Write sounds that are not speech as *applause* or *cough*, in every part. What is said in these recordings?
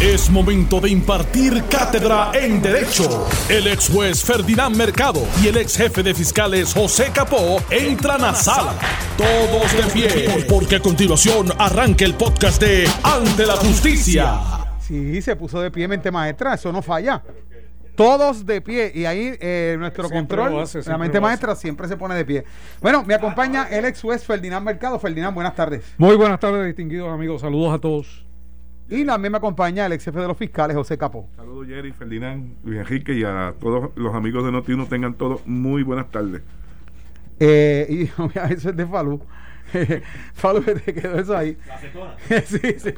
Es momento de impartir cátedra en Derecho. El ex juez Ferdinand Mercado y el ex jefe de fiscales José Capó entran a sala. Todos de pie, porque a continuación arranca el podcast de Ante la Justicia. Sí, se puso de pie mente maestra, eso no falla. Todos de pie. Y ahí eh, nuestro Siempre control, hace, la siempre mente lo maestra, siempre se pone de pie. Bueno, me acompaña el ex juez Ferdinand Mercado. Ferdinand, buenas tardes. Muy buenas tardes, distinguidos amigos. Saludos a todos. Y también me acompaña el ex jefe de los fiscales, José Capó. Saludos Jerry, Ferdinand, Luis Enrique y a todos los amigos de Noti1 tengan todos muy buenas tardes. Eh, y *laughs* eso es de Falú. *laughs* Falú, que te quedó eso ahí. *laughs* sí, sí.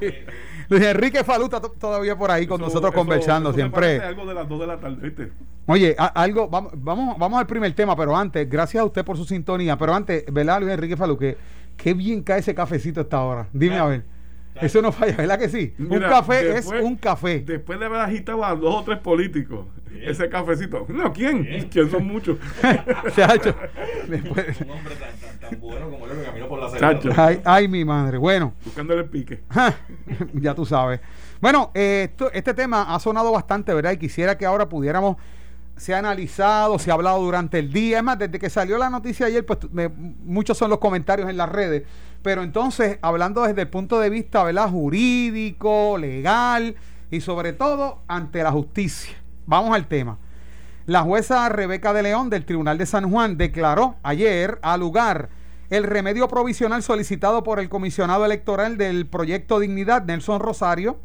Luis Enrique Falú está to- todavía por ahí con Eso- nosotros eso- conversando eso siempre. algo de las 2 de la tarde, ¿viste? Oye, a- algo, vamos, vamos, vamos al primer tema, pero antes, gracias a usted por su sintonía, pero antes, ¿verdad, Luis Enrique Falú? Que qué bien cae ese cafecito a esta hora. Dime a ver. Eso no falla, ¿verdad que sí? un café después- es un café. Después de haber agitado a dos o tres políticos, ese cafecito. No, ¿quién? *laughs* ¿Quién son muchos? *laughs* Chacho. Después- un hombre tan, tan, tan bueno como él que caminó por la Chacho. selva. ay, ay, mi madre. Bueno, Buscándole el pique. *laughs* ya tú sabes. Bueno, eh, esto- este tema ha sonado bastante, ¿verdad? Y quisiera que ahora pudiéramos, se ha analizado, se ha hablado durante el día. Es más, desde que salió la noticia ayer, pues me- muchos son los comentarios en las redes. Pero entonces, hablando desde el punto de vista. Jurídico, legal y sobre todo ante la justicia. Vamos al tema. La jueza Rebeca de León del Tribunal de San Juan declaró ayer al lugar el remedio provisional solicitado por el comisionado electoral del proyecto Dignidad, Nelson Rosario,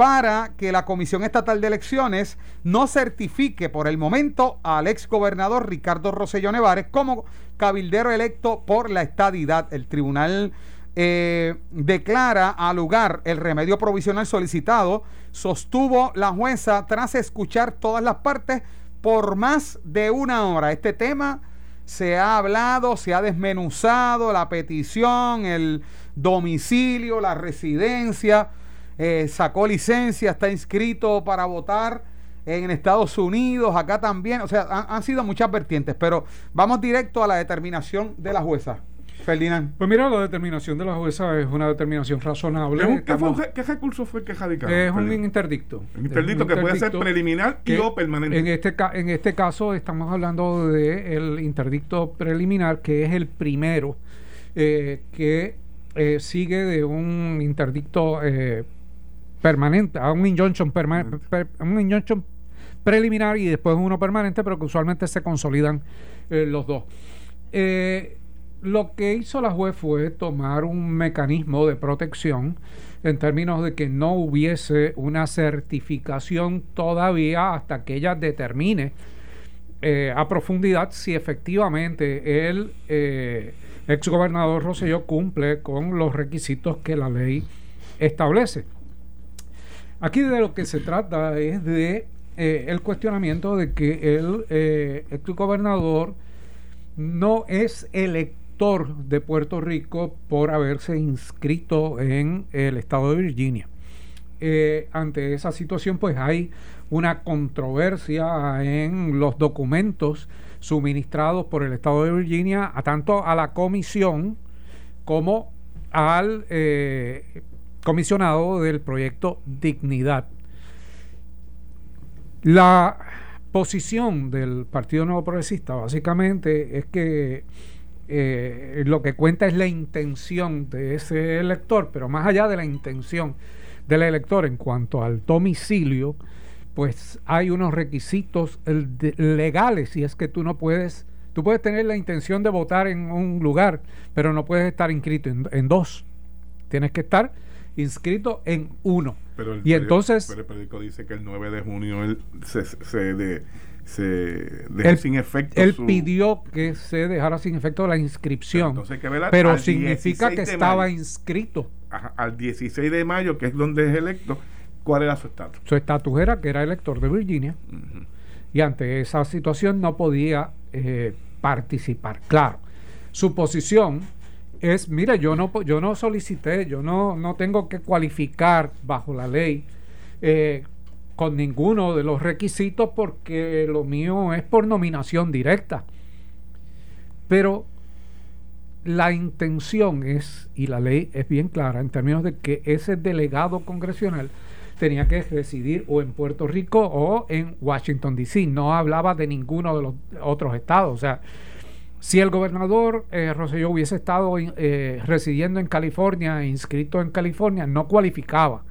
para que la Comisión Estatal de Elecciones no certifique por el momento al ex gobernador Ricardo Rosselló Nevares como cabildero electo por la estadidad. El tribunal eh, declara al lugar el remedio provisional solicitado, sostuvo la jueza tras escuchar todas las partes por más de una hora. Este tema se ha hablado, se ha desmenuzado la petición, el domicilio, la residencia, eh, sacó licencia, está inscrito para votar en Estados Unidos, acá también, o sea, han, han sido muchas vertientes, pero vamos directo a la determinación de la jueza. Ferdinand. Pues mira, la determinación de la jueza es una determinación razonable. ¿Qué, fue un- qué Estamos- fue- qué recurso fue que radicaron? es un interdicto. Un interdicto que puede ser preliminar y o permanente. En este, ca- en este caso estamos hablando del interdicto preliminar, que es el primero eh, que eh, sigue de un interdicto eh, permanente, a un injunction, perma- per- un injunction preliminar y después uno permanente, pero que usualmente se consolidan eh, los dos. Eh, lo que hizo la juez fue tomar un mecanismo de protección en términos de que no hubiese una certificación todavía hasta que ella determine eh, a profundidad si efectivamente el eh, exgobernador Rosselló cumple con los requisitos que la ley establece. Aquí de lo que se trata es de eh, el cuestionamiento de que el eh, exgobernador no es elector de Puerto Rico por haberse inscrito en el estado de Virginia. Eh, ante esa situación, pues hay una controversia en los documentos suministrados por el estado de Virginia, a tanto a la comisión como al eh, comisionado del proyecto Dignidad. La posición del Partido Nuevo Progresista básicamente es que eh, lo que cuenta es la intención de ese elector, pero más allá de la intención del elector en cuanto al domicilio, pues hay unos requisitos legales y es que tú no puedes, tú puedes tener la intención de votar en un lugar, pero no puedes estar inscrito en, en dos. Tienes que estar inscrito en uno. Pero el y periódico- entonces pero el periódico dice que el 9 de junio él se, se, de- se dejó él, sin efecto. él su- pidió que se dejara sin efecto la inscripción, Entonces que pero significa 16 que estaba mayo. inscrito. Ajá, al 16 de mayo, que es donde es electo, ¿cuál era su estatus? Su estatus era que era elector de Virginia y ante esa situación no podía eh, participar. Claro, su posición es, mire, yo no, yo no solicité, yo no, no tengo que cualificar bajo la ley eh, con ninguno de los requisitos porque lo mío es por nominación directa. Pero la intención es, y la ley es bien clara, en términos de que ese delegado congresional tenía que residir o en Puerto Rico o en Washington, D.C. No hablaba de ninguno de los otros estados. O sea, si el gobernador eh, Rosselló hubiese estado eh, residiendo en California, inscrito en California, no cualificaba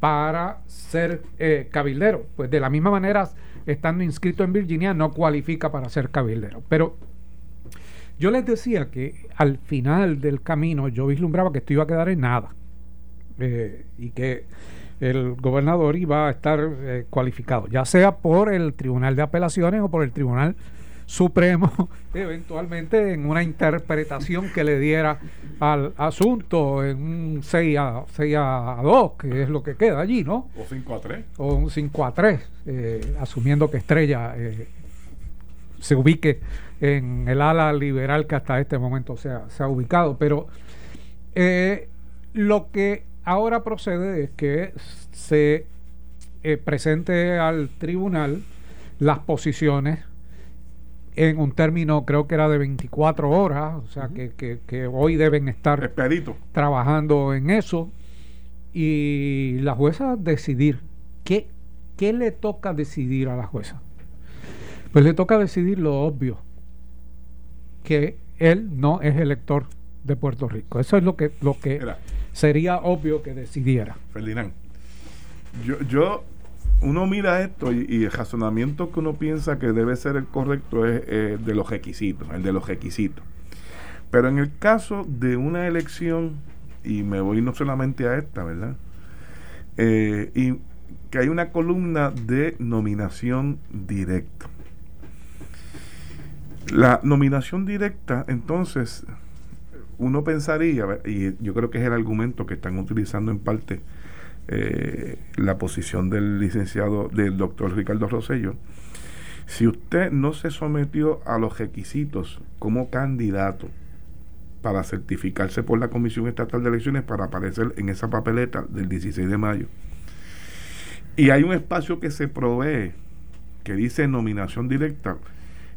para ser eh, cabildero. Pues de la misma manera, estando inscrito en Virginia, no cualifica para ser cabildero. Pero yo les decía que al final del camino yo vislumbraba que esto iba a quedar en nada. Eh, y que el gobernador iba a estar cualificado, ya sea por el Tribunal de Apelaciones o por el Tribunal Supremo, *laughs* eventualmente en una interpretación que le diera al asunto en un 6 a, 6 a 2, que es lo que queda allí, ¿no? O 5 a 3. O un 5 a 3, eh, asumiendo que Estrella eh, se ubique en el ala liberal que hasta este momento se ha, se ha ubicado. Pero eh, lo que ahora procede es que se presente al tribunal las posiciones en un término creo que era de 24 horas, o sea que, que, que hoy deben estar Expedito. trabajando en eso y la jueza decidir qué, qué le toca decidir a la jueza. Pues le toca decidir lo obvio, que él no es elector de Puerto Rico. Eso es lo que, lo que sería obvio que decidiera. Ferdinand, yo, yo uno mira esto y, y el razonamiento que uno piensa que debe ser el correcto es eh, de los requisitos, el de los requisitos. Pero en el caso de una elección, y me voy no solamente a esta, ¿verdad? Eh, y que hay una columna de nominación directa. La nominación directa, entonces, uno pensaría, y yo creo que es el argumento que están utilizando en parte eh, la posición del licenciado, del doctor Ricardo Rosello, si usted no se sometió a los requisitos como candidato para certificarse por la Comisión Estatal de Elecciones para aparecer en esa papeleta del 16 de mayo, y hay un espacio que se provee que dice nominación directa,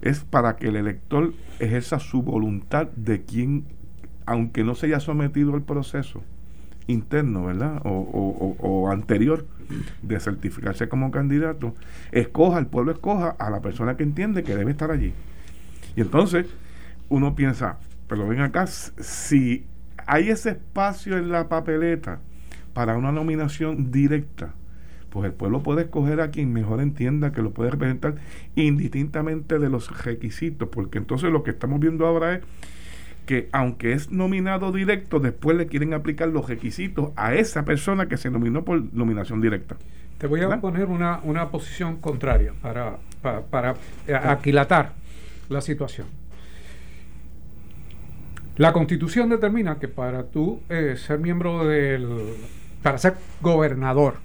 es para que el elector ejerza su voluntad de quien, aunque no se haya sometido al proceso interno, ¿verdad? O, o- o- anterior de certificarse como candidato, escoja, el pueblo escoja a la persona que entiende que debe estar allí. Y entonces uno piensa, pero ven acá, si hay ese espacio en la papeleta para una nominación directa, pues el pueblo puede escoger a quien mejor entienda que lo puede representar indistintamente de los requisitos, porque entonces lo que estamos viendo ahora es que aunque es nominado directo, después le quieren aplicar los requisitos a esa persona que se nominó por nominación directa. Te voy a ¿Verdad? poner una, una posición contraria para, para, para aquilatar la situación. La constitución determina que para tú eh, ser miembro del... para ser gobernador,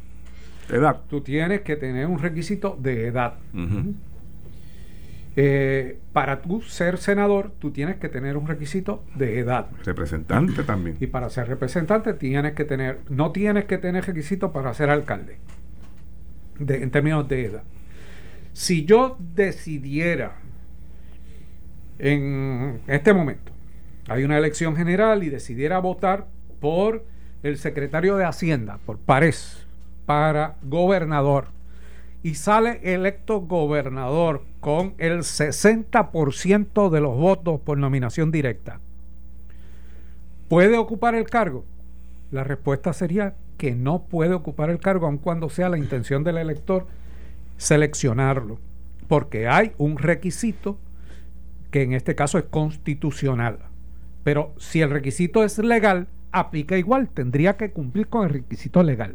Edad. tú tienes que tener un requisito de edad. Ujú. Eh, para tú ser senador, tú tienes que tener un requisito de edad. Representante también. Y para ser representante tienes que tener, no tienes que tener requisitos para ser alcalde, de- en términos de edad. Si yo decidiera en este momento, hay una elección general y decidiera votar por el secretario de Hacienda, por Párez, para gobernador, y sale electo gobernador con el 60% de los votos por nominación directa, ¿Puede ocupar el cargo? La respuesta sería que no puede ocupar el cargo, aun cuando sea la intención del elector seleccionarlo, porque hay un requisito que en este caso es constitucional. Pero si el requisito es legal, aplica igual, tendría que cumplir con el requisito legal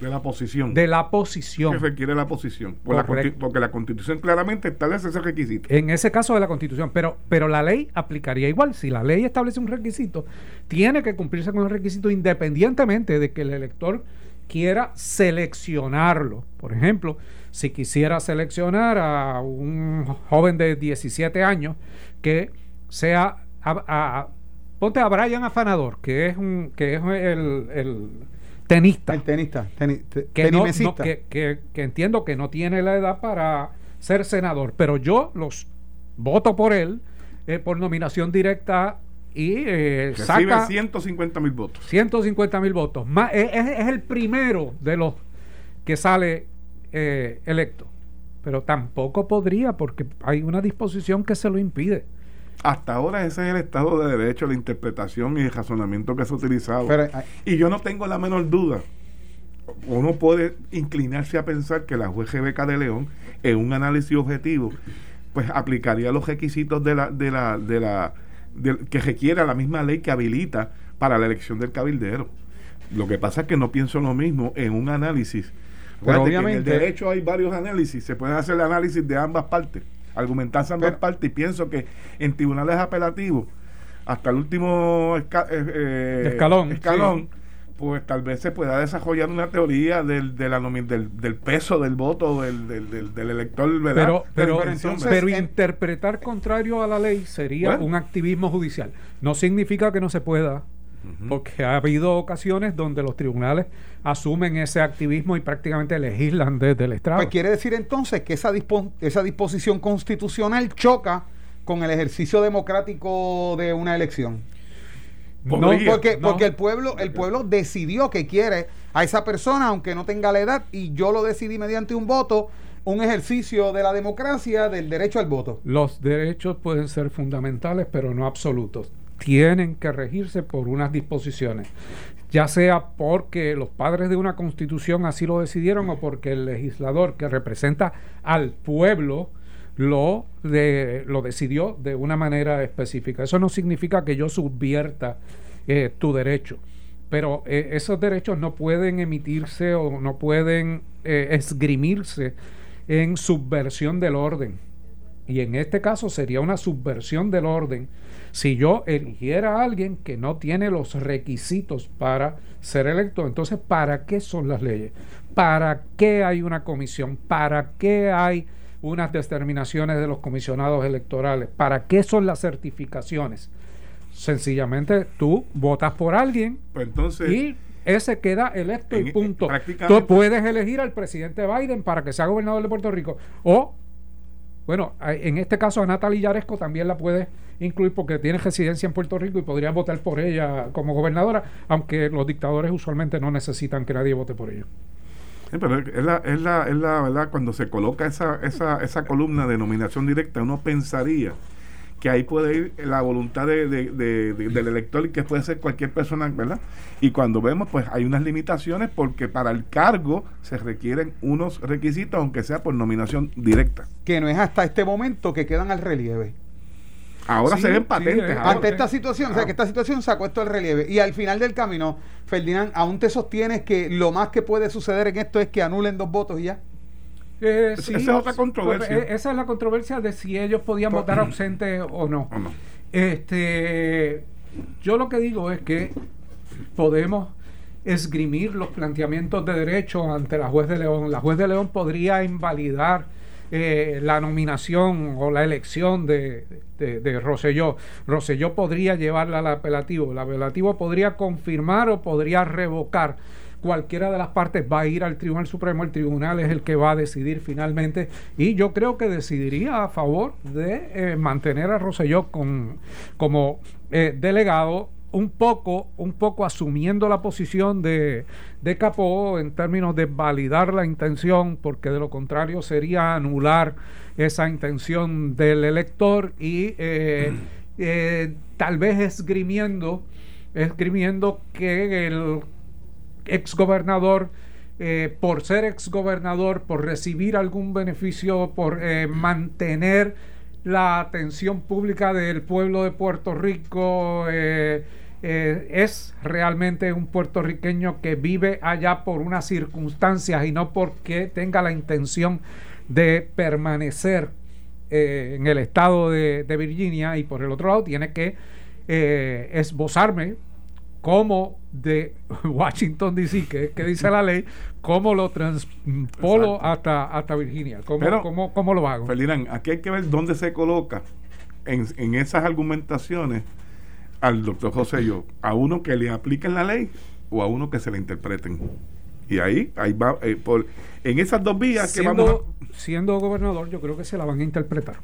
De la posición. de la que posición. requiere la posición. Por la Correcto. consti- porque la constitución claramente establece ese requisito. En ese caso de la constitución, pero, pero la ley aplicaría igual. Si la ley establece un requisito, tiene que cumplirse con el requisito independientemente de que el elector quiera seleccionarlo. Por ejemplo, si quisiera seleccionar a un joven de 17 años que sea a- a- ponte a Brian Afanador, que es un que es el, el tenista El tenista, teni- te- que, no- no- tenimesista. que, que- que entiendo que no tiene la edad para ser senador, pero yo los voto por él eh, por nominación directa y eh, Recibe saca 150 mil votos. 150 mil votos. Más, es, es- es el primero de los que sale eh, electo. Pero tampoco podría porque hay una disposición que se lo impide. Hasta ahora ese es el Estado de Derecho, la interpretación y el razonamiento que se ha utilizado. Pero, y yo no tengo la menor duda. Uno puede inclinarse a pensar que la juez Rebeca de León, en un análisis objetivo, pues aplicaría los requisitos de la, de la, de la, de- que requiera la misma ley que habilita para la elección del cabildero. Lo que pasa es que no pienso lo mismo en un análisis. Pero Acuérdate que obviamente- en el derecho hay varios análisis, se pueden hacer el análisis de ambas partes, argumentarse Pero- partes y pienso que en tribunales apelativos, hasta el último esca- eh, eh, Escalón, escalón, pues tal vez se pueda desarrollar una teoría del, de la nomi- del, del peso del voto del, del, elector, ¿verdad? Pero, pero, pero entonces- pero en- interpretar contrario a la ley sería Bueno. un activismo judicial. No significa que no se pueda, porque ha habido ocasiones donde los tribunales asumen ese activismo y prácticamente legislan desde el estrado. Pues quiere decir entonces que esa, dispo- esa disposición constitucional choca con el ejercicio democrático de una elección. No. Porque, no. porque el pueblo, el pueblo decidió que quiere a esa persona, aunque no tenga la edad, y yo lo decidí mediante un voto, un ejercicio de la democracia, del derecho al voto. Los derechos pueden ser fundamentales, pero no absolutos. Tienen que regirse por unas disposiciones, ya sea porque los padres de una constitución así lo decidieron o porque el legislador que representa al pueblo lo, de- lo decidió de una manera específica. Eso no significa que yo subvierta eh, tu derecho, pero eh, esos derechos no pueden emitirse o no pueden eh, esgrimirse en subversión del orden. Y en este caso sería una subversión del orden si yo eligiera a alguien que no tiene los requisitos para ser electo. Entonces, ¿para qué son las leyes? ¿Para qué hay una comisión? ¿Para qué hay unas determinaciones de los comisionados electorales? ¿Para qué son las certificaciones? Sencillamente tú votas por alguien Pues entonces, y ese queda electo En- y punto. prácticamente- Tú puedes elegir al presidente Biden para que sea gobernador de Puerto Rico. O, bueno, en este caso a Natalie Yaresco también la puedes incluir porque tiene residencia en Puerto Rico y podrías votar por ella como gobernadora, aunque los dictadores usualmente no necesitan que nadie vote por ellos. Sí, pero es la, es la, es la verdad, cuando se coloca esa, esa, esa columna de nominación directa, uno pensaría que ahí puede ir la voluntad de, de- de- de- del elector y que puede ser cualquier persona, ¿verdad? Y cuando vemos, pues hay unas limitaciones porque para el cargo se requieren unos requisitos, aunque sea por nominación directa. Que no es hasta este momento que quedan al relieve. Ahora Sí, se ven patentes. Ante esta situación, o sea, que esta situación sacó esto al relieve. Y al final del camino, Ferdinand, ¿aún te sostienes que lo más que puede suceder en esto es que anulen dos votos y ya? Eh, Esa- sí, esa es otra controversia. pues, eh, esa es la controversia de si ellos podían Pues, votar ausente o no. ¿O no? Este, yo lo que digo es que podemos esgrimir los planteamientos de derecho ante la juez de León. La juez de León podría invalidar eh, la nominación o la elección de, de, de Rosselló. Rosselló podría llevarla al apelativo. El apelativo podría confirmar o podría revocar. Cualquiera de las partes va a ir al Tribunal Supremo, el tribunal es el que va a decidir finalmente y yo creo que decidiría a favor de eh, mantener a Rosselló con, como eh, delegado un poco, un poco asumiendo la posición de, de Capó en términos de validar la intención, porque de lo contrario sería anular esa intención del elector y eh, eh, tal vez esgrimiendo, esgrimiendo que el exgobernador eh, por ser exgobernador, por recibir algún beneficio, por eh, mantener la atención pública del pueblo de Puerto Rico, eh, eh, es realmente un puertorriqueño que vive allá por unas circunstancias y no porque tenga la intención de permanecer eh, en el estado de, de Virginia y por el otro lado tiene que eh, esbozarme como de *laughs* Washington DC, que, que dice la ley, cómo lo transpolo hasta, hasta Virginia, cómo, Pero, cómo, cómo lo hago. Ferdinand, aquí hay que ver dónde se coloca en, en esas argumentaciones al doctor José Yo, a uno que le apliquen la ley o a uno que se la interpreten. Y ahí, ahí va, eh, por, en esas dos vías que vamos Siendo, siendo gobernador, yo creo que se la van a interpretar.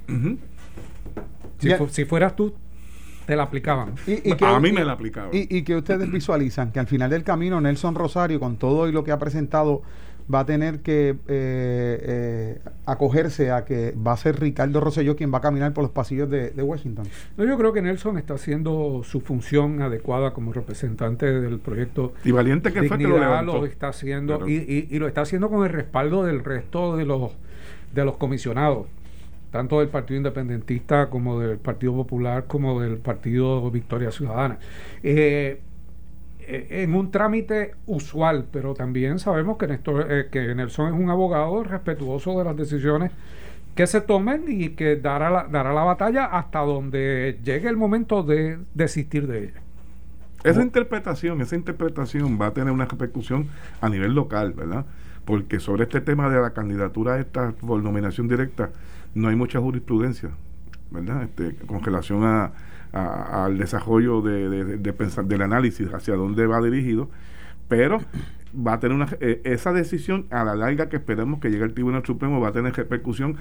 Si, fu- si fueras tú, te la aplicaban. Y, y a mí y- me la aplicaban. Y, y que ustedes visualizan que al final del camino Nelson Rosario, con todo y lo que ha presentado va a tener que eh, eh, acogerse a que va a ser Ricardo Rosselló quien va a caminar por los pasillos de, de Washington. No, yo creo que Nelson está haciendo su función adecuada como representante del proyecto. Y valiente que fue que lo Dignidad levantó. lo está haciendo y, y- y lo está haciendo con el respaldo del resto de los de los comisionados, tanto del Partido Independentista como del Partido Popular como del Partido Victoria Ciudadana. Eh, en un trámite usual, pero también sabemos que, Néstor, eh, que Nelson es un abogado respetuoso de las decisiones que se tomen y que dará la, dará la batalla hasta donde llegue el momento de desistir de ella. Esa interpretación, esa interpretación va a tener una repercusión a nivel local, ¿verdad? Porque sobre este tema de la candidatura esta por nominación directa no hay mucha jurisprudencia, ¿verdad? Este, con relación a, a- al desarrollo de, de- de pensar, del análisis hacia dónde va dirigido, pero va a tener una eh, esa decisión a la larga que esperemos que llegue al Tribunal Supremo va a tener repercusión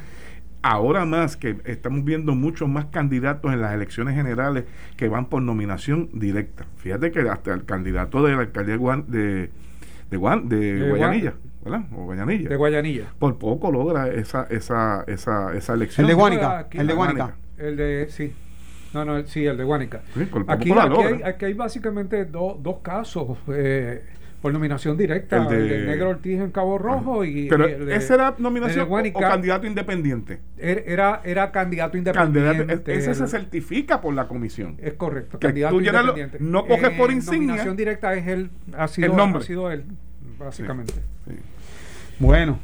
ahora más que estamos viendo muchos más candidatos en las elecciones generales que van por nominación directa. Fíjate que hasta el candidato de la alcaldía de, Guan- de, de, Guan- de De Guayanilla, ¿verdad? O Guayanilla. De Guayanilla. por poco logra esa esa esa, esa elección. El de Guánica, el de. Guánica. El de, sí. No, no, sí, el de Guánica. Sí, Aquí, aquí, hay, aquí hay básicamente do- dos casos eh, por nominación directa. El El, de- Negro Ortiz en Cabo Rojo y, Pero el de- esa era el nominación o, candidato independiente. era, era, era candidato Candidato, independiente. ese se El- certifica por la comisión. es correcto, que candidato tú llenas lo- independiente. no coges por En insignia. Nominación directa es él, ha sido, El nombre. ha sido él, básicamente. Sí. Bueno,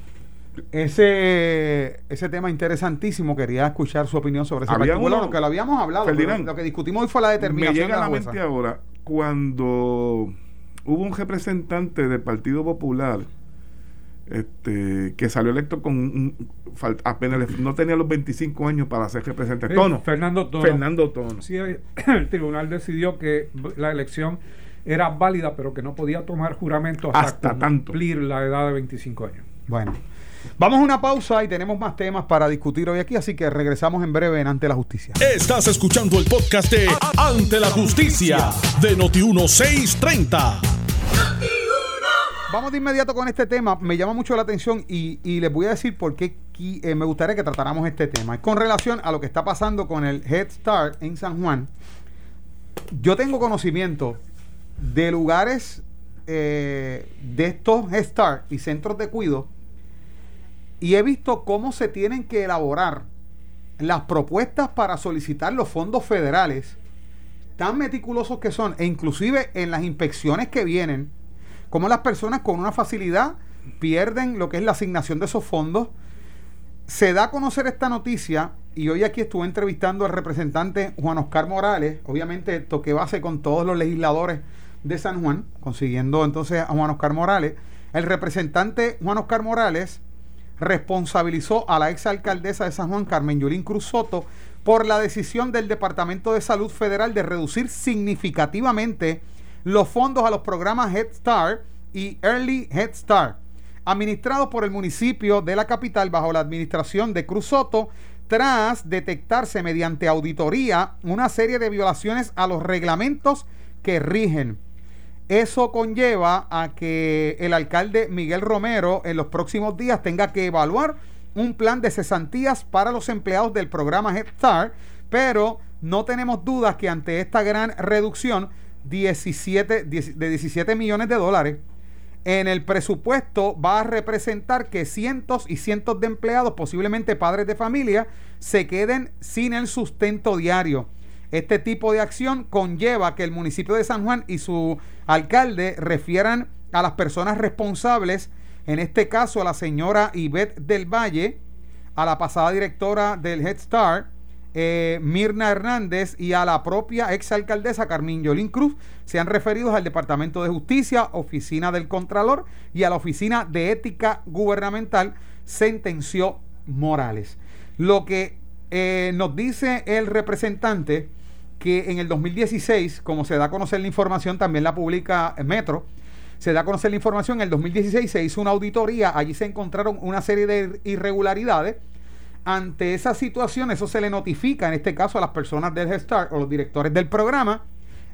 ese, ese tema interesantísimo, quería escuchar su opinión sobre ese particular, lo que lo habíamos hablado, Ferdinand, lo que discutimos hoy fue la Me determinación llega de a la la jueza. mente ahora cuando hubo un representante del Partido Popular este, que salió electo con un- apenas no tenía los 25 años para ser representante. Tono. Fernando Tono. Fernando Tono. Sí, *clears throat* el tribunal decidió que la elección era válida, pero que no podía tomar juramento hasta, Hasta tanto. cumplir la edad de 25 años. Bueno, vamos a una pausa y tenemos más temas para discutir hoy aquí, así que regresamos en breve en Ante la Justicia. Estás escuchando el podcast de Ante la Justicia de Noti1630. Vamos de inmediato con este tema. Me llama mucho la atención y, y les voy a decir por qué eh, me gustaría que tratáramos este tema. Es con relación a lo que está pasando con el Head Start en San Juan. Yo tengo conocimiento de lugares eh, de estos Head Start y centros de cuido y he visto cómo se tienen que elaborar las propuestas para solicitar los fondos federales tan meticulosos que son e inclusive en las inspecciones que vienen cómo las personas con una facilidad pierden lo que es la asignación de esos fondos. Se da a conocer esta noticia y hoy aquí estuve entrevistando al representante Juan Oscar Morales, obviamente toqué base con todos los legisladores de San Juan, consiguiendo entonces a Juan Oscar Morales. El representante Juan Oscar Morales responsabilizó a la exalcaldesa de San Juan, Carmen Yulín Cruz Soto, por la decisión del Departamento de Salud Federal de reducir significativamente los fondos a los programas Head Start y Early Head Start, administrados por el municipio de la capital bajo la administración de Cruz Soto, tras detectarse mediante auditoría una serie de violaciones a los reglamentos que rigen. Eso conlleva a que el alcalde Miguel Romero en los próximos días tenga que evaluar un plan de cesantías para los empleados del programa Head Start, pero no tenemos dudas que ante esta gran reducción 17, 10 de 17 millones de dólares en el presupuesto va a representar que cientos y cientos de empleados, posiblemente padres de familia, se queden sin el sustento diario. Este tipo de acción conlleva que el municipio de San Juan y su alcalde refieran a las personas responsables, en este caso a la señora Ivette del Valle, a la pasada directora del Head Start, eh, Mirna Hernández y a la propia exalcaldesa Carmín Yolín Cruz sean referidos al Departamento de Justicia, Oficina del Contralor y a la Oficina de Ética Gubernamental, sentenció Morales. Lo que eh, nos dice el representante que en el 2016, como se da a conocer la información, también la publica Metro, se da a conocer la información, en el 2016 se hizo una auditoría, allí se encontraron una serie de irregularidades. Ante esa situación, eso se le notifica, en este caso, a las personas del Head Start o los directores del programa,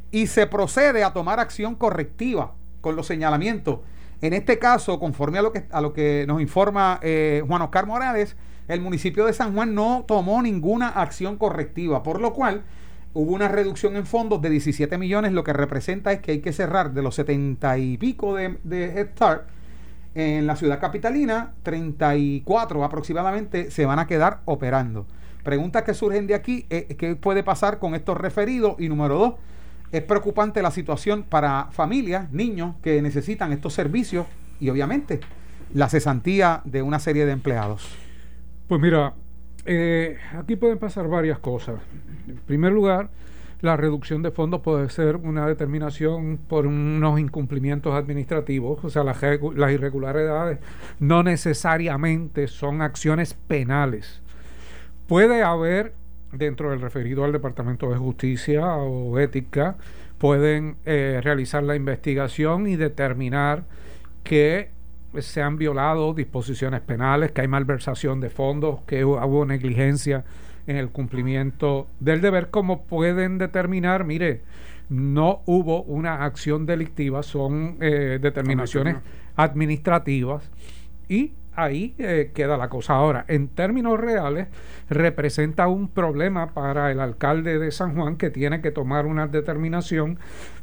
y se procede a tomar acción correctiva con los señalamientos En este caso, conforme a lo que, a lo que nos informa eh, Juan Oscar Morales, el municipio de San Juan no tomó ninguna acción correctiva, por lo cual hubo una reducción en fondos de 17 millones, lo que representa es que hay que cerrar de los 70 y pico de, de Head Start en la ciudad capitalina, 34 aproximadamente se van a quedar operando. Preguntas que surgen de aquí, eh, ¿qué puede pasar con estos referidos? Y número dos, es preocupante la situación para familias, niños que necesitan estos servicios y obviamente la cesantía de una serie de empleados. Pues mira, eh, aquí pueden pasar varias cosas. En primer lugar, la reducción de fondos puede ser una determinación por unos incumplimientos administrativos, o sea, las, irregularidades no necesariamente son acciones penales. Puede haber, dentro del referido al Departamento de Justicia o Ética, pueden eh, realizar la investigación y determinar que se han violado disposiciones penales, que hay malversación de fondos, que hubo negligencia en el cumplimiento del deber, como pueden determinar, mire, no hubo una acción delictiva, son eh, determinaciones administrativas y ahí eh, queda la cosa. Ahora, en términos reales, representa un problema para el alcalde de San Juan que tiene que tomar una determinación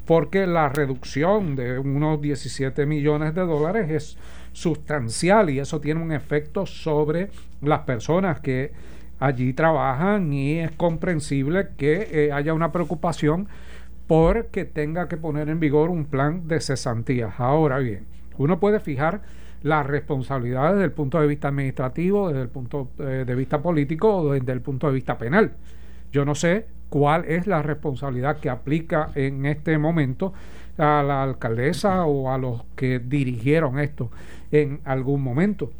porque la reducción de unos 17 millones de dólares es sustancial y eso tiene un efecto sobre las personas que allí trabajan y es comprensible que eh, haya una preocupación porque tenga que poner en vigor un plan de cesantías. Ahora bien, uno puede fijar las responsabilidades desde el punto de vista administrativo, desde el punto eh, de vista político o desde el punto de vista penal. Yo no sé cuál es la responsabilidad que aplica en este momento a la alcaldesa o a los que dirigieron esto en algún momento.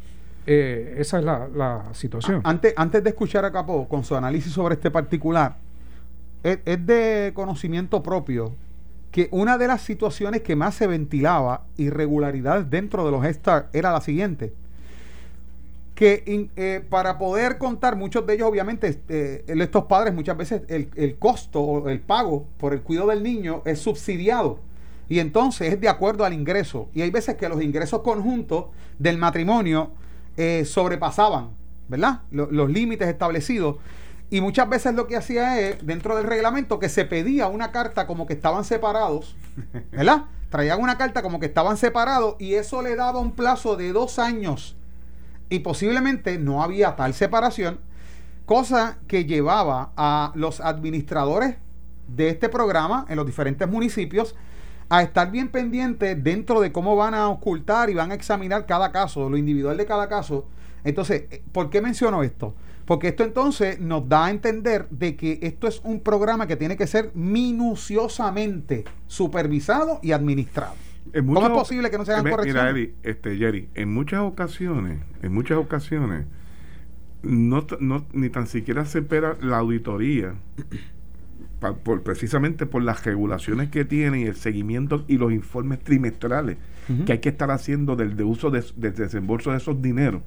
Eh, esa es la, situación. Antes, antes de escuchar a Capó con su análisis sobre este particular, es, de conocimiento propio que una de las situaciones que más se ventilaba irregularidades dentro de los Star era la siguiente que eh, para poder contar, muchos de ellos obviamente, este, estos padres muchas veces el, el, costo o el pago por el cuidado del niño es subsidiado y entonces es de acuerdo al ingreso. Y hay veces que los ingresos conjuntos del matrimonio eh, sobrepasaban, ¿verdad? los límites establecidos. Y muchas veces lo que hacía es, dentro del reglamento, que se pedía una carta como que estaban separados, *laughs* ¿verdad? Traían una carta como que estaban separados y eso le daba un plazo de dos años. Y posiblemente no había tal separación, cosa que llevaba a los administradores de este programa en los diferentes municipios a estar bien pendientes dentro de cómo van a ocultar y van a examinar cada caso, lo individual de cada caso. Entonces, eh, ¿por qué menciono esto? Porque esto entonces nos da a entender de que esto es un programa que tiene que ser minuciosamente supervisado y administrado. ¿Cómo es posible que no se hagan correcciones? Mira, este, Jerry, en muchas ocasiones, en muchas ocasiones, no, no, ni tan siquiera se espera la auditoría por, precisamente por las regulaciones que tiene y el seguimiento y los informes trimestrales que hay que estar haciendo del de uso de, del desembolso de esos dineros.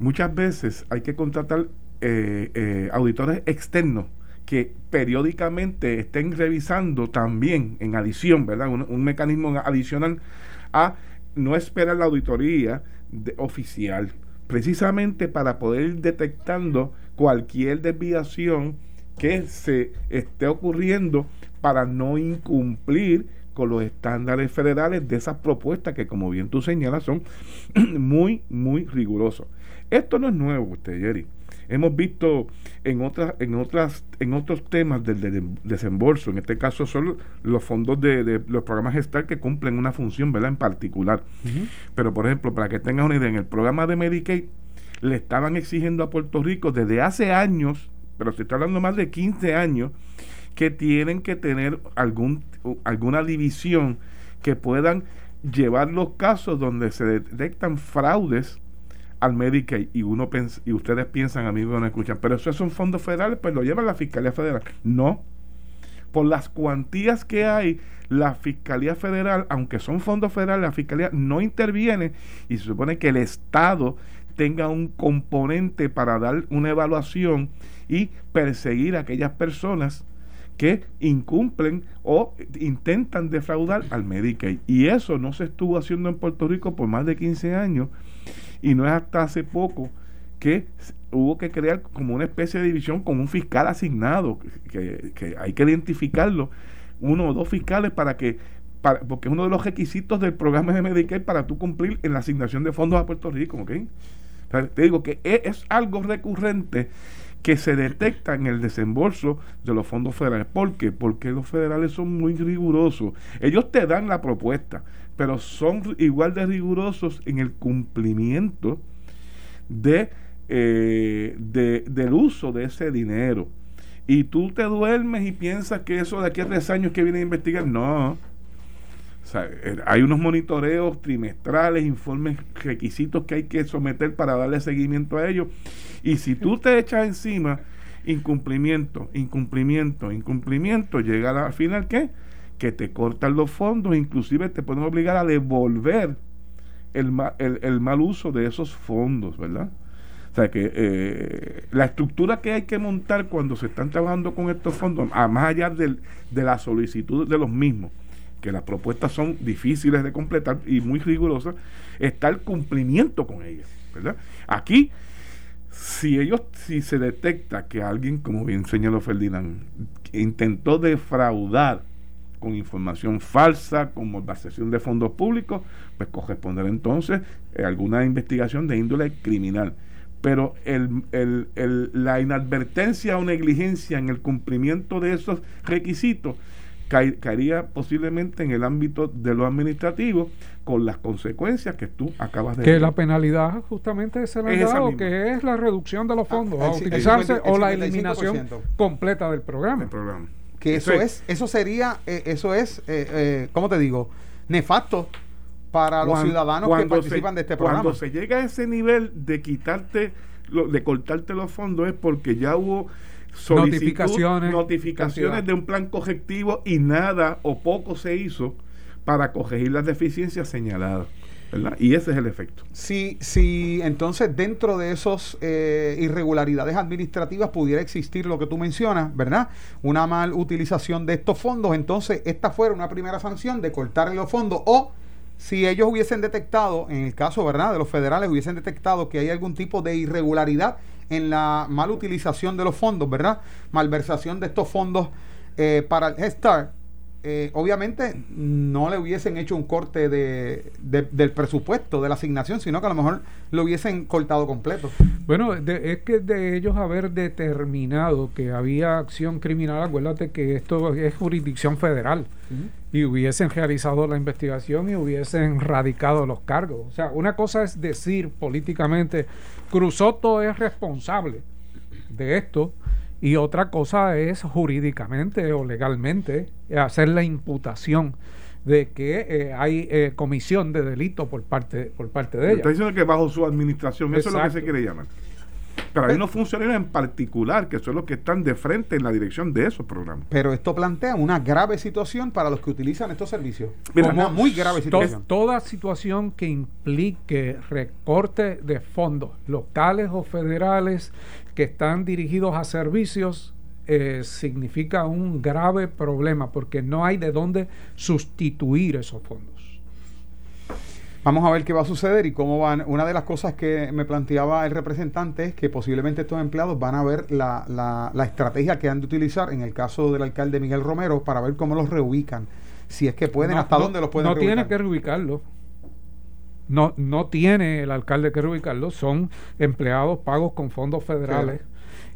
Muchas veces hay que contratar eh, eh, auditores externos que periódicamente estén revisando también, en adición, ¿verdad? Un, mecanismo adicional a no esperar la auditoría oficial, precisamente para poder ir detectando cualquier desviación que se esté ocurriendo para no incumplir con los estándares federales de esas propuestas que, como bien tú señalas, son *clears throat* muy, muy rigurosos. Esto no es nuevo, usted, Jerry. Hemos visto en otras, en otras, en otros temas del, desembolso, en este caso son los fondos de, los programas gestal que cumplen una función, ¿verdad? En particular. Pero, por ejemplo, para que tengas una idea, en el programa de Medicaid le estaban exigiendo a Puerto Rico desde hace años pero se está hablando más de 15 años, que tienen que tener algún, alguna división que puedan llevar los casos donde se detectan fraudes al Medicaid y uno y ustedes piensan, amigos, no escuchan, pero eso son fondos federales, pues lo lleva la Fiscalía Federal. No. Por las cuantías que hay, la Fiscalía Federal, aunque son fondos federales, la Fiscalía no interviene y se supone que el Estado tenga un componente para dar una evaluación y perseguir a aquellas personas que incumplen o intentan defraudar al Medicaid. Y eso no se estuvo haciendo en Puerto Rico por más de 15 años y no es hasta hace poco que hubo que crear como una especie de división con un fiscal asignado, que, que hay que identificarlo, uno o dos fiscales para que porque es uno de los requisitos del programa de Medicaid para tú cumplir en la asignación de fondos a Puerto Rico, ¿ok? te digo que es, algo recurrente que se detecta en el desembolso de los fondos federales. ¿Por qué? Porque los federales son muy rigurosos. Ellos te dan la propuesta, pero son igual de rigurosos en el cumplimiento de, eh, de, del uso de ese dinero. Y tú te duermes y piensas que eso de aquí a tres años que viene a investigar, no eh, hay unos monitoreos trimestrales, informes, requisitos que hay que someter para darle seguimiento a ellos. Y si tú te echas encima incumplimiento, incumplimiento, incumplimiento, llega al final ¿qué? Que te cortan los fondos, inclusive te pueden obligar a devolver el, el, mal uso de esos fondos, ¿verdad? O sea que eh, la estructura que hay que montar cuando se están trabajando con estos fondos, a más allá de la solicitud de los mismos, que las propuestas son difíciles de completar y muy rigurosas, está el cumplimiento con ellas, ¿verdad? Aquí, si ellos, si se detecta que alguien, como bien señaló Ferdinand, intentó defraudar con información falsa, con malversación de fondos públicos, pues corresponderá entonces eh, alguna investigación de índole criminal. Pero el, el, el, la inadvertencia o negligencia en el cumplimiento de esos requisitos caería posiblemente en el ámbito de lo administrativo con las consecuencias que tú acabas de Que la penalidad justamente es el dado, que es la reducción de los ah, fondos a utilizarse o la eliminación completa del programa. Que eso, es, eso sería, eh, eso es, eh, eh, ¿cómo te digo? Nefasto para los ciudadanos que participan de este programa. Cuando se llega a ese nivel de quitarte, de cortarte los fondos es porque ya hubo notificaciones, notificaciones de un plan correctivo y nada o poco se hizo para corregir las deficiencias señaladas. ¿verdad? Y ese es el efecto. Si, si entonces dentro de esas eh, irregularidades administrativas pudiera existir lo que tú mencionas, ¿verdad? Una mal utilización de estos fondos, entonces esta fuera una primera sanción de cortar los fondos o si ellos hubiesen detectado, en el caso, ¿verdad?, de los federales, hubiesen detectado que hay algún tipo de irregularidad en la mal utilización de los fondos, ¿verdad? Malversación de estos fondos eh, para el Head Start, eh, obviamente no le hubiesen hecho un corte de, del presupuesto, de la asignación, sino que a lo mejor lo hubiesen cortado completo. Bueno, es que de ellos haber determinado que había acción criminal, acuérdate que esto es jurisdicción federal, y hubiesen realizado la investigación y hubiesen radicado los cargos. O sea, una cosa es decir políticamente, Cruzoto es responsable de esto, y otra cosa es jurídicamente o legalmente hacer la imputación de que eh, hay eh, comisión de delito por parte por parte de ella. Está diciendo que bajo su administración, eso es lo que se quiere llamar. Pero hay unos funcionarios en particular que son los que están de frente en la dirección de esos programas. Pero esto plantea una grave situación para los que utilizan estos servicios. una muy grave situación. toda situación que implique recorte de fondos locales o federales que están dirigidos a servicios eh, significa un grave problema porque no hay de dónde sustituir esos fondos. Vamos a ver qué va a suceder y cómo van. Una de las cosas que me planteaba el representante es que posiblemente estos empleados van a ver la, la, estrategia que han de utilizar en el caso del alcalde Miguel Romero para ver cómo los reubican. Si es que pueden, hasta dónde los pueden no reubicar. No tiene que reubicarlos. No, no tiene el alcalde que reubicarlos. Son empleados pagos con fondos federales.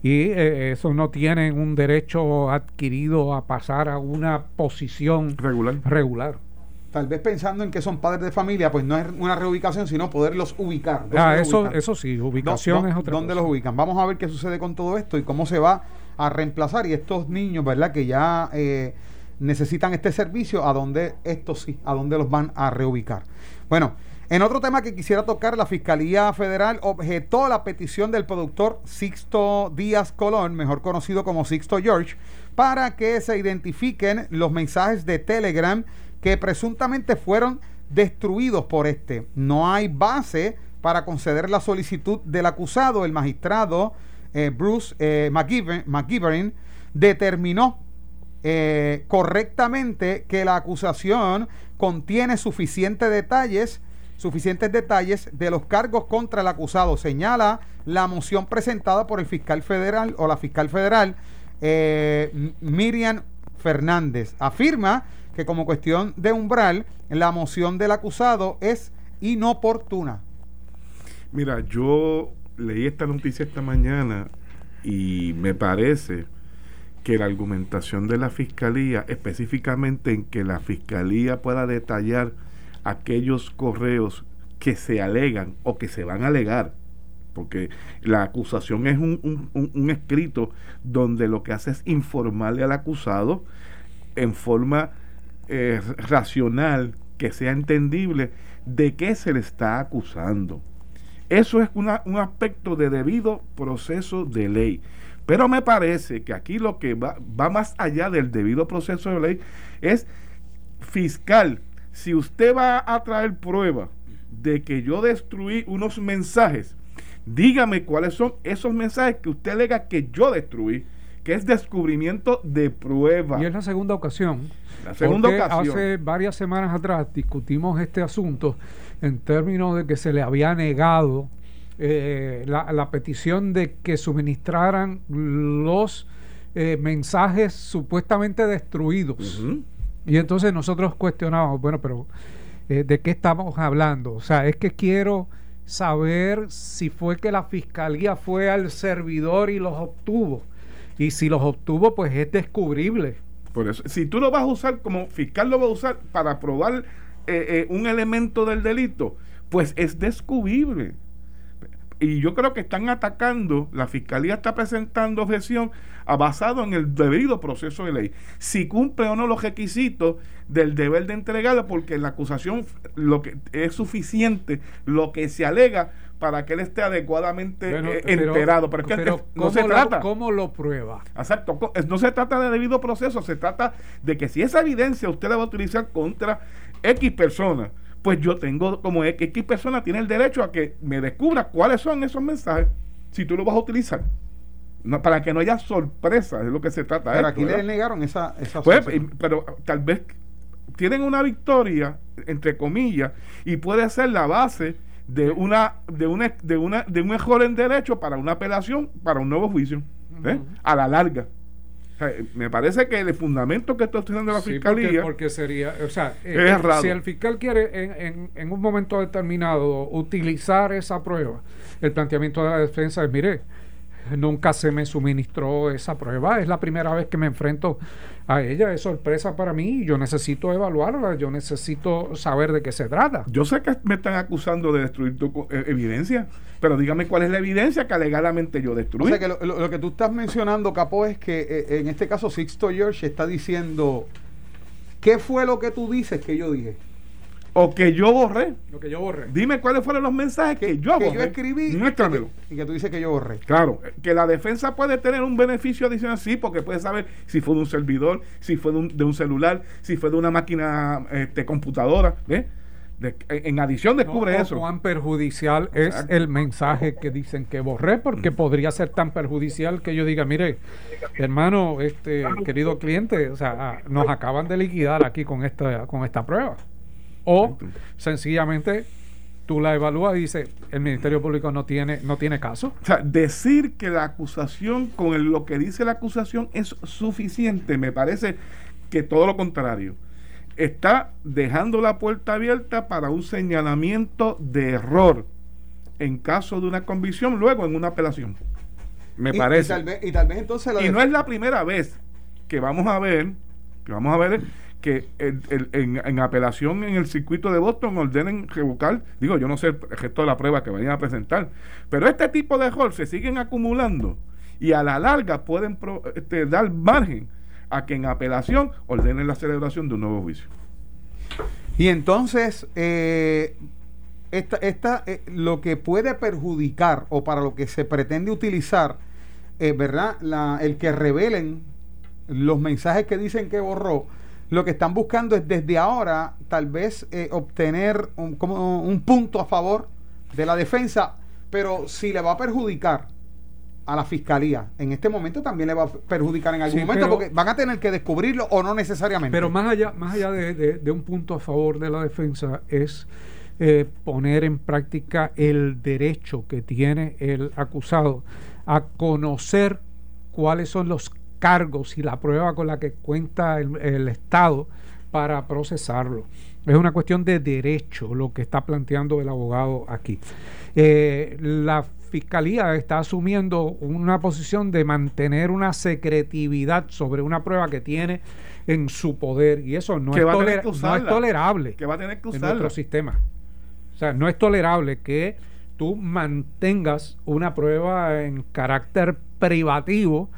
Y eh, esos no tienen un derecho adquirido a pasar a una posición regular. regular tal vez pensando en que son padres de familia, pues no es una reubicación, sino poderlos ubicar. Ah, eso, eso sí, ubicación es otra ¿Dónde los ubican? Vamos a ver qué sucede con todo esto y cómo se va a reemplazar. Y estos niños, ¿verdad? Que ya eh, necesitan este servicio, ¿a dónde estos sí? ¿A dónde los van a reubicar? Bueno, en otro tema que quisiera tocar, la Fiscalía Federal objetó la petición del productor Sixto Díaz Colón, mejor conocido como Sixto George, para que se identifiquen los mensajes de Telegram que presuntamente fueron destruidos por este. No hay base para conceder la solicitud del acusado. El magistrado eh, Bruce eh, determinó eh, correctamente que la acusación contiene suficientes detalles, suficientes detalles de los cargos contra el acusado. Señala la moción presentada por el fiscal federal o la fiscal federal eh, Miriam Fernández. Afirma que como cuestión de umbral, la moción del acusado es inoportuna. Mira, yo leí esta noticia esta mañana y me parece que la argumentación de la fiscalía, específicamente en que la fiscalía pueda detallar aquellos correos que se alegan o que se van a alegar, porque la acusación es un, un escrito donde lo que hace es informarle al acusado en forma eh, racional, que sea entendible de qué se le está acusando. Eso es un aspecto de debido proceso de ley. Pero me parece que aquí lo que va, va más allá del debido proceso de ley es fiscal. Si usted va a traer prueba de que yo destruí unos mensajes, dígame cuáles son esos mensajes que usted alega que yo destruí, que es descubrimiento de prueba. Y es la segunda ocasión la segunda ocasión. Hace varias semanas atrás discutimos este asunto en términos de que se le había negado eh, la, petición de que suministraran los eh, mensajes supuestamente destruidos. Y entonces nosotros cuestionábamos, bueno, pero eh, ¿de qué estamos hablando? O sea, es que quiero saber si fue que la fiscalía fue al servidor y los obtuvo. Y si los obtuvo, pues es descubrible. Por eso, si tú lo vas a usar como fiscal, lo va a usar para probar eh, eh, un elemento del delito, pues es descubrible. Y yo creo que están atacando, la fiscalía está presentando objeción basado en el debido proceso de ley. Si cumple o no los requisitos del deber de entregarlo, porque la acusación lo que es suficiente lo que se alega para que él esté adecuadamente eh, enterado. Pero es que no se trata. ¿Cómo lo prueba? Exacto. No se trata de debido proceso, se trata de que si esa evidencia usted la va a utilizar contra X persona, pues yo tengo, como X persona tiene el derecho a que me descubra cuáles son esos mensajes, si tú lo vas a utilizar. para que no haya sorpresa, es lo que se trata. Pero aquí le negaron esa, esa pues, Pero tal vez tienen una victoria, entre comillas, y puede ser la base de una de una de una de un mejor en derecho para una apelación para un nuevo juicio ¿eh? a la larga. Me parece que el fundamento que está teniendo la fiscalía porque, sería o sea eh, si el fiscal quiere en, en, en, un momento determinado utilizar esa prueba el planteamiento de la defensa es mire nunca se me suministró esa prueba es la primera vez que me enfrento a ella es sorpresa para mí. Yo necesito evaluarla, yo necesito saber de qué se trata. Yo sé que me están acusando de destruir tu eh, evidencia, pero dígame cuál es la evidencia que alegadamente yo destruí. O sea que lo, que tú estás mencionando, Capo, es que eh, en este caso Sixto George está diciendo, ¿qué fue lo que tú dices que yo dije? O que yo borré. Lo que yo borré. Dime cuáles fueron los mensajes que, yo borré. Que yo escribí. Muéstramelo. Y que, tú dices que yo borré. Claro, que la defensa puede tener un beneficio adicional, sí, porque puede saber si fue de un servidor, si fue de un, celular, si fue de una máquina este, computadora. ¿ves? en adición descubre eso. Cuán perjudicial es el mensaje que dicen que borré, porque podría ser tan perjudicial que yo diga, mire, hermano, este querido cliente, o sea, nos acaban de liquidar aquí con esta, con esta prueba. O sencillamente tú la evalúas y dices, el Ministerio Público no tiene, no tiene caso. O sea, decir que la acusación, con lo que dice la acusación, es suficiente, me parece que todo lo contrario. Está dejando la puerta abierta para un señalamiento de error en caso de una convicción, luego en una apelación. Me parece. Y tal, vez, entonces Y no es la primera vez que vamos a ver, que vamos a ver que en, apelación en el circuito de Boston ordenen revocar, digo, yo no sé el resto de la prueba que vayan a presentar, pero este tipo de errores se siguen acumulando y a la larga pueden este, dar margen a que en apelación ordenen la celebración de un nuevo juicio. Y entonces, eh, esta, esta, eh, lo que puede perjudicar o para lo que se pretende utilizar, eh, ¿verdad? La, el que revelen los mensajes que dicen que borró, lo que están buscando es desde ahora tal vez eh, obtener un, como un punto a favor de la defensa, pero si le va a perjudicar a la fiscalía, en este momento también le va a perjudicar en algún Sí, momento pero- porque van a tener que descubrirlo o no necesariamente. Pero más allá, más allá de, de- de un punto a favor de la defensa es eh, poner en práctica el derecho que tiene el acusado a conocer cuáles son los cargos y la prueba con la que cuenta el, el Estado para procesarlo. Es una cuestión de derecho lo que está planteando el abogado aquí. Eh, la fiscalía está asumiendo una posición de mantener una secretividad sobre una prueba que tiene en su poder y eso no, es, toler- no tolerable Que va a tener que en nuestro sistema. O sea, no es tolerable que tú mantengas una prueba en carácter privativo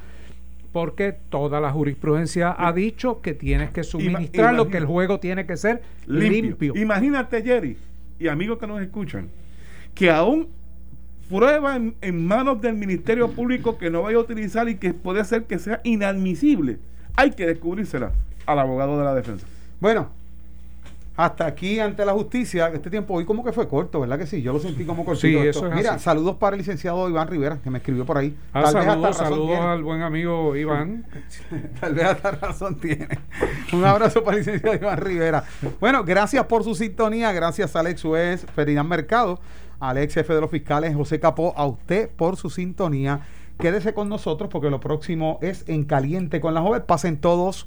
porque toda la jurisprudencia ha dicho que tienes que suministrar lo que el juego tiene que ser limpio. limpio. Imagínate, Jerry, y amigos que nos escuchan, que aún prueba en, en manos del Ministerio Público que no vaya a utilizar y que puede ser que sea inadmisible, hay que descubrírsela al abogado de la defensa. Bueno, hasta aquí ante la justicia, este tiempo hoy como que fue corto, ¿verdad que sí? Yo lo sentí como cortito. Sí, esto. eso es Mira, así. saludos para el licenciado Iván Rivera, que me escribió por ahí. Ah, Tal vez hasta saludos razón saludos tiene. al buen amigo Iván. *laughs* Tal vez hasta razón tiene. Un abrazo para el licenciado Iván Rivera. Bueno, gracias por su sintonía. Gracias a Alex Suez, Ferdinand Mercado, al ex jefe de los fiscales, José Capó, a usted por su sintonía. Quédese con nosotros porque lo próximo es En Caliente con la Joven. Pasen todos.